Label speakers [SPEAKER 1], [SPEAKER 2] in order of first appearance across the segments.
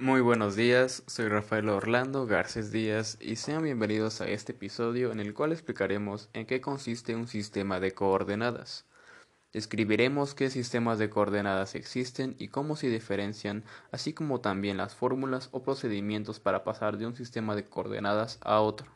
[SPEAKER 1] Muy buenos días, soy Rafael Orlando Garcés Díaz y sean bienvenidos a este episodio en el cual explicaremos en qué consiste un sistema de coordenadas. Describiremos qué sistemas de coordenadas existen y cómo se diferencian, así como también las fórmulas o procedimientos para pasar de un sistema de coordenadas a otro.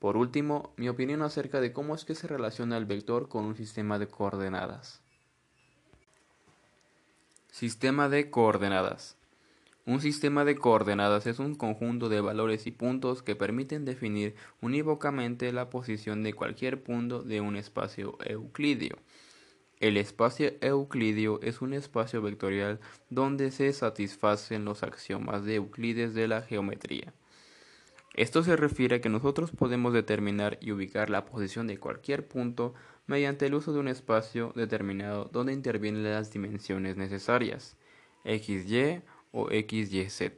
[SPEAKER 1] Por último, mi opinión acerca de cómo es que se relaciona el vector con un sistema de coordenadas. Sistema de coordenadas. Un sistema de coordenadas es un conjunto de valores y puntos que permiten definir unívocamente la posición de cualquier punto de un espacio euclidio. El espacio euclidio es un espacio vectorial donde se satisfacen los axiomas de Euclides de la geometría. Esto se refiere a que nosotros podemos determinar y ubicar la posición de cualquier punto mediante el uso de un espacio determinado donde intervienen las dimensiones necesarias, xy o XYZ.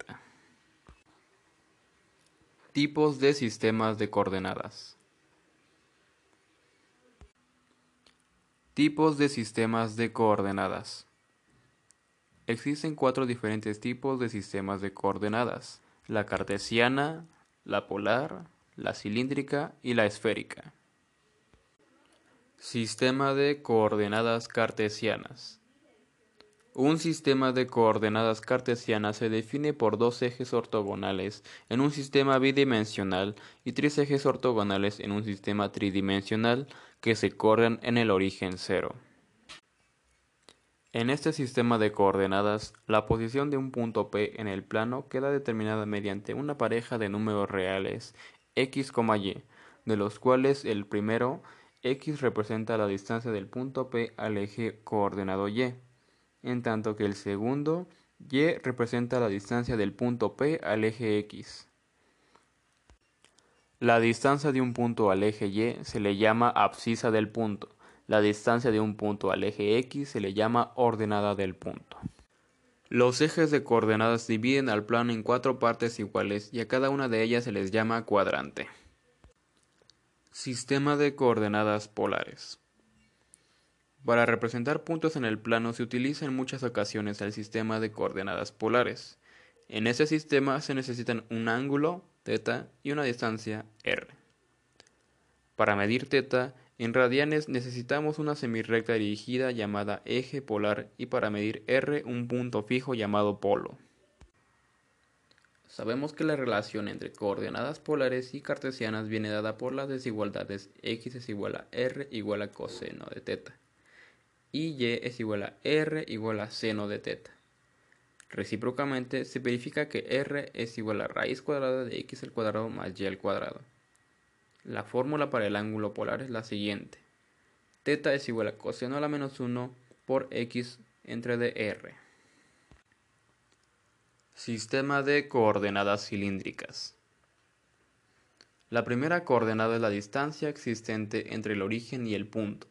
[SPEAKER 1] Tipos de sistemas de coordenadas. Tipos de sistemas de coordenadas. Existen cuatro diferentes tipos de sistemas de coordenadas, la cartesiana, la polar, la cilíndrica y la esférica. Sistema de coordenadas cartesianas. Un sistema de coordenadas cartesianas se define por dos ejes ortogonales en un sistema bidimensional y tres ejes ortogonales en un sistema tridimensional que se corren en el origen cero. En este sistema de coordenadas, la posición de un punto P en el plano queda determinada mediante una pareja de números reales x, y, de los cuales el primero x representa la distancia del punto P al eje coordenado y en tanto que el segundo y representa la distancia del punto P al eje X. La distancia de un punto al eje Y se le llama abscisa del punto. La distancia de un punto al eje X se le llama ordenada del punto. Los ejes de coordenadas dividen al plano en cuatro partes iguales y a cada una de ellas se les llama cuadrante. Sistema de coordenadas polares. Para representar puntos en el plano se utiliza en muchas ocasiones el sistema de coordenadas polares. En ese sistema se necesitan un ángulo, θ, y una distancia, r. Para medir θ, en radianes necesitamos una semirrecta dirigida llamada eje polar y para medir r un punto fijo llamado polo. Sabemos que la relación entre coordenadas polares y cartesianas viene dada por las desigualdades x es igual a r igual a coseno de θ y y es igual a r igual a seno de teta. Recíprocamente se verifica que r es igual a raíz cuadrada de x al cuadrado más y al cuadrado. La fórmula para el ángulo polar es la siguiente. Teta es igual a coseno a la menos 1 por x entre dr. Sistema de coordenadas cilíndricas. La primera coordenada es la distancia existente entre el origen y el punto.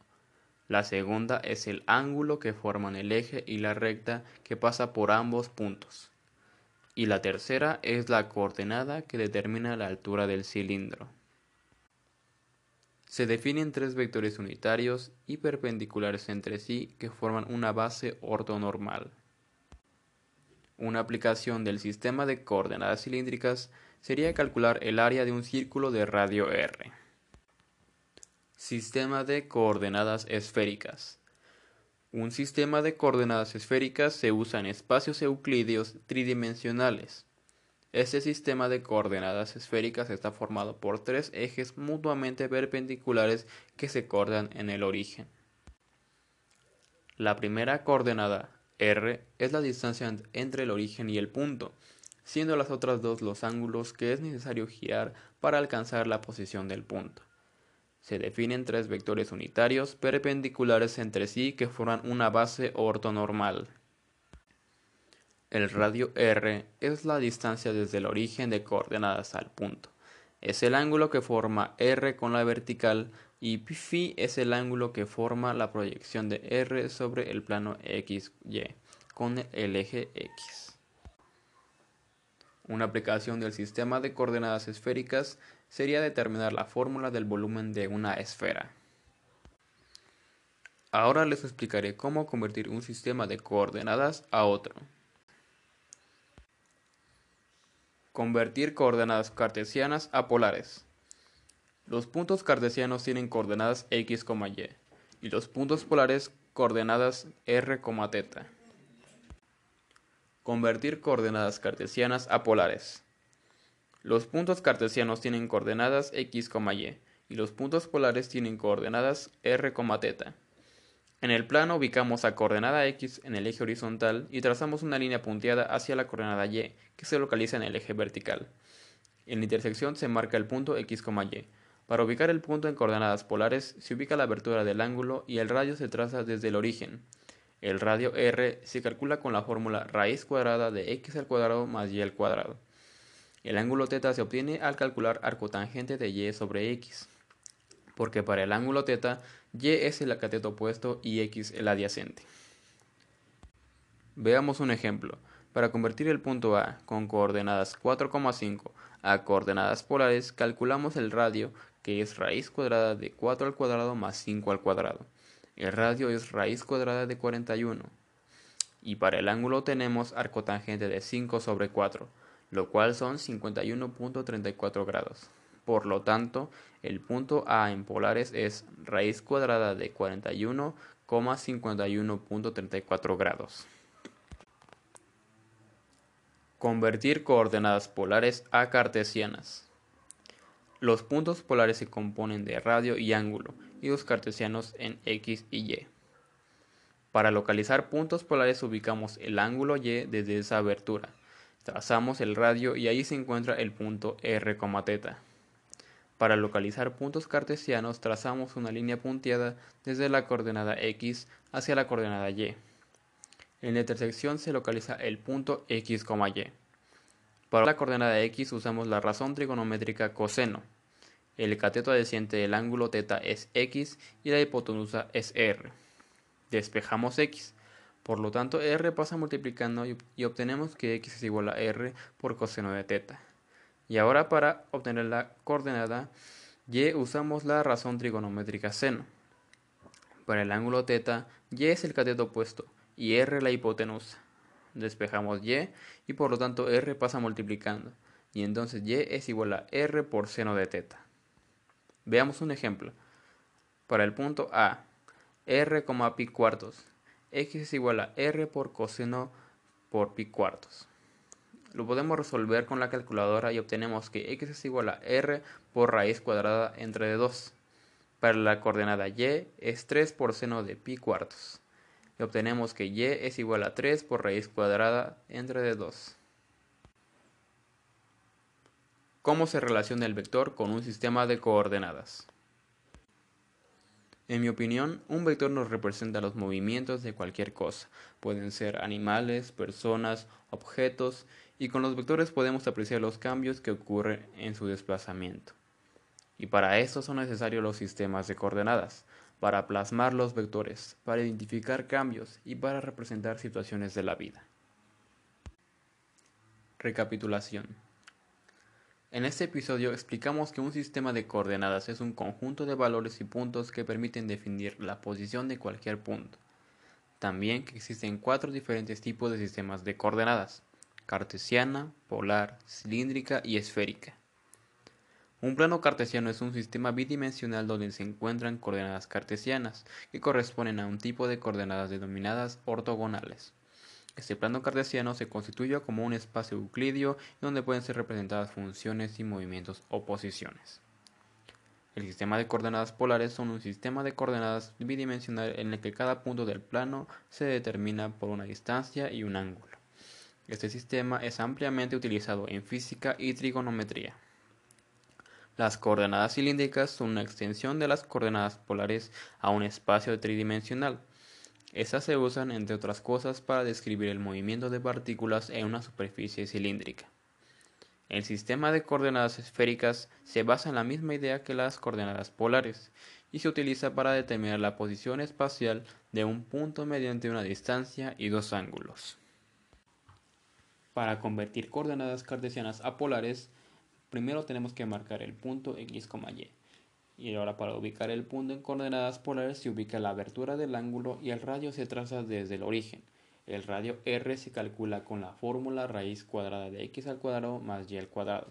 [SPEAKER 1] La segunda es el ángulo que forman el eje y la recta que pasa por ambos puntos. Y la tercera es la coordenada que determina la altura del cilindro. Se definen tres vectores unitarios y perpendiculares entre sí que forman una base ortonormal. Una aplicación del sistema de coordenadas cilíndricas sería calcular el área de un círculo de radio r. Sistema de coordenadas esféricas. Un sistema de coordenadas esféricas se usa en espacios euclideos tridimensionales. Este sistema de coordenadas esféricas está formado por tres ejes mutuamente perpendiculares que se cortan en el origen. La primera coordenada, r, es la distancia entre el origen y el punto, siendo las otras dos los ángulos que es necesario girar para alcanzar la posición del punto. Se definen tres vectores unitarios perpendiculares entre sí que forman una base ortonormal. El radio r es la distancia desde el origen de coordenadas al punto. Es el ángulo que forma r con la vertical y phi es el ángulo que forma la proyección de r sobre el plano xy con el eje x. Una aplicación del sistema de coordenadas esféricas sería determinar la fórmula del volumen de una esfera. Ahora les explicaré cómo convertir un sistema de coordenadas a otro. Convertir coordenadas cartesianas a polares. Los puntos cartesianos tienen coordenadas x, y y los puntos polares coordenadas r, θ. Convertir coordenadas cartesianas a polares. Los puntos cartesianos tienen coordenadas x, y y los puntos polares tienen coordenadas r, θ. En el plano ubicamos a coordenada x en el eje horizontal y trazamos una línea punteada hacia la coordenada y, que se localiza en el eje vertical. En la intersección se marca el punto x, y. Para ubicar el punto en coordenadas polares se ubica la abertura del ángulo y el radio se traza desde el origen. El radio r se calcula con la fórmula raíz cuadrada de x al cuadrado más y al cuadrado. El ángulo θ se obtiene al calcular arcotangente de y sobre x, porque para el ángulo θ y es el cateto opuesto y x el adyacente. Veamos un ejemplo. Para convertir el punto A con coordenadas 4,5 a coordenadas polares, calculamos el radio, que es raíz cuadrada de 4 al cuadrado más 5 al cuadrado. El radio es raíz cuadrada de 41. Y para el ángulo tenemos arcotangente de 5 sobre 4, lo cual son 51.34 grados. Por lo tanto, el punto A en polares es raíz cuadrada de 41,51.34 grados. Convertir coordenadas polares a cartesianas. Los puntos polares se componen de radio y ángulo, y los cartesianos en x y y. Para localizar puntos polares ubicamos el ángulo y desde esa abertura. Trazamos el radio y ahí se encuentra el punto r, θ. Para localizar puntos cartesianos trazamos una línea punteada desde la coordenada x hacia la coordenada y. En la intersección se localiza el punto x, y. Para la coordenada x usamos la razón trigonométrica coseno. El cateto adyacente del ángulo θ es x y la hipotenusa es r. Despejamos x. Por lo tanto, r pasa multiplicando y, obtenemos que x es igual a r por coseno de teta. Y ahora para obtener la coordenada y usamos la razón trigonométrica seno. Para el ángulo teta, y es el cateto opuesto y r la hipotenusa. Despejamos y y por lo tanto r pasa multiplicando. Y entonces y es igual a r por seno de teta. Veamos un ejemplo. Para el punto A, r, pi cuartos x es igual a r por coseno por pi cuartos. Lo podemos resolver con la calculadora y obtenemos que x es igual a r por raíz cuadrada entre 2. Para la coordenada y es 3 por seno de pi cuartos. Y obtenemos que y es igual a 3 por raíz cuadrada entre 2. ¿Cómo se relaciona el vector con un sistema de coordenadas? En mi opinión, un vector nos representa los movimientos de cualquier cosa. Pueden ser animales, personas, objetos, y con los vectores podemos apreciar los cambios que ocurren en su desplazamiento. Y para esto son necesarios los sistemas de coordenadas, para plasmar los vectores, para identificar cambios y para representar situaciones de la vida. Recapitulación. En este episodio explicamos que un sistema de coordenadas es un conjunto de valores y puntos que permiten definir la posición de cualquier punto. También que existen cuatro diferentes tipos de sistemas de coordenadas cartesiana, polar, cilíndrica y esférica. Un plano cartesiano es un sistema bidimensional donde se encuentran coordenadas cartesianas, que corresponden a un tipo de coordenadas denominadas ortogonales. Este plano cartesiano se constituye como un espacio euclidio donde pueden ser representadas funciones y movimientos o posiciones. El sistema de coordenadas polares son un sistema de coordenadas bidimensional en el que cada punto del plano se determina por una distancia y un ángulo. Este sistema es ampliamente utilizado en física y trigonometría. Las coordenadas cilíndricas son una extensión de las coordenadas polares a un espacio tridimensional. Estas se usan, entre otras cosas, para describir el movimiento de partículas en una superficie cilíndrica. El sistema de coordenadas esféricas se basa en la misma idea que las coordenadas polares y se utiliza para determinar la posición espacial de un punto mediante una distancia y dos ángulos. Para convertir coordenadas cartesianas a polares, primero tenemos que marcar el punto x, y. Y ahora para ubicar el punto en coordenadas polares se ubica la abertura del ángulo y el radio se traza desde el origen. El radio r se calcula con la fórmula raíz cuadrada de x al cuadrado más y al cuadrado.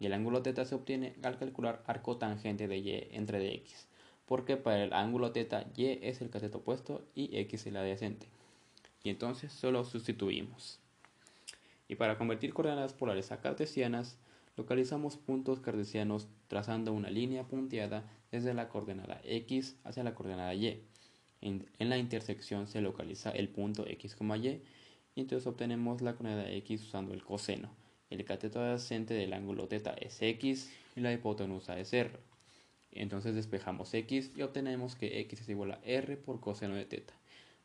[SPEAKER 1] Y el ángulo θ se obtiene al calcular arco tangente de y entre dx, porque para el ángulo θ y es el cateto opuesto y x el adyacente. Y entonces solo sustituimos. Y para convertir coordenadas polares a cartesianas, localizamos puntos cartesianos trazando una línea punteada desde la coordenada x hacia la coordenada y. En, la intersección se localiza el punto x, y y entonces obtenemos la coordenada x usando el coseno. El cateto adyacente del ángulo θ es x y la hipotenusa es r. Entonces despejamos x y obtenemos que x es igual a r por coseno de θ.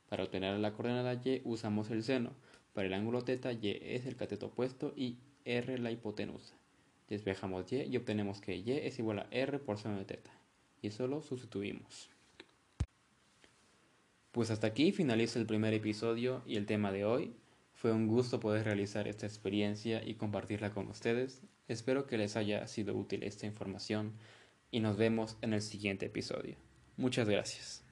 [SPEAKER 1] Para obtener la coordenada y usamos el seno. Para el ángulo θ y es el cateto opuesto y r la hipotenusa. Despejamos y y obtenemos que y es igual a r por seno de θ. Y solo sustituimos. Pues hasta aquí finaliza el primer episodio y el tema de hoy. Fue un gusto poder realizar esta experiencia y compartirla con ustedes. Espero que les haya sido útil esta información y nos vemos en el siguiente episodio. Muchas gracias.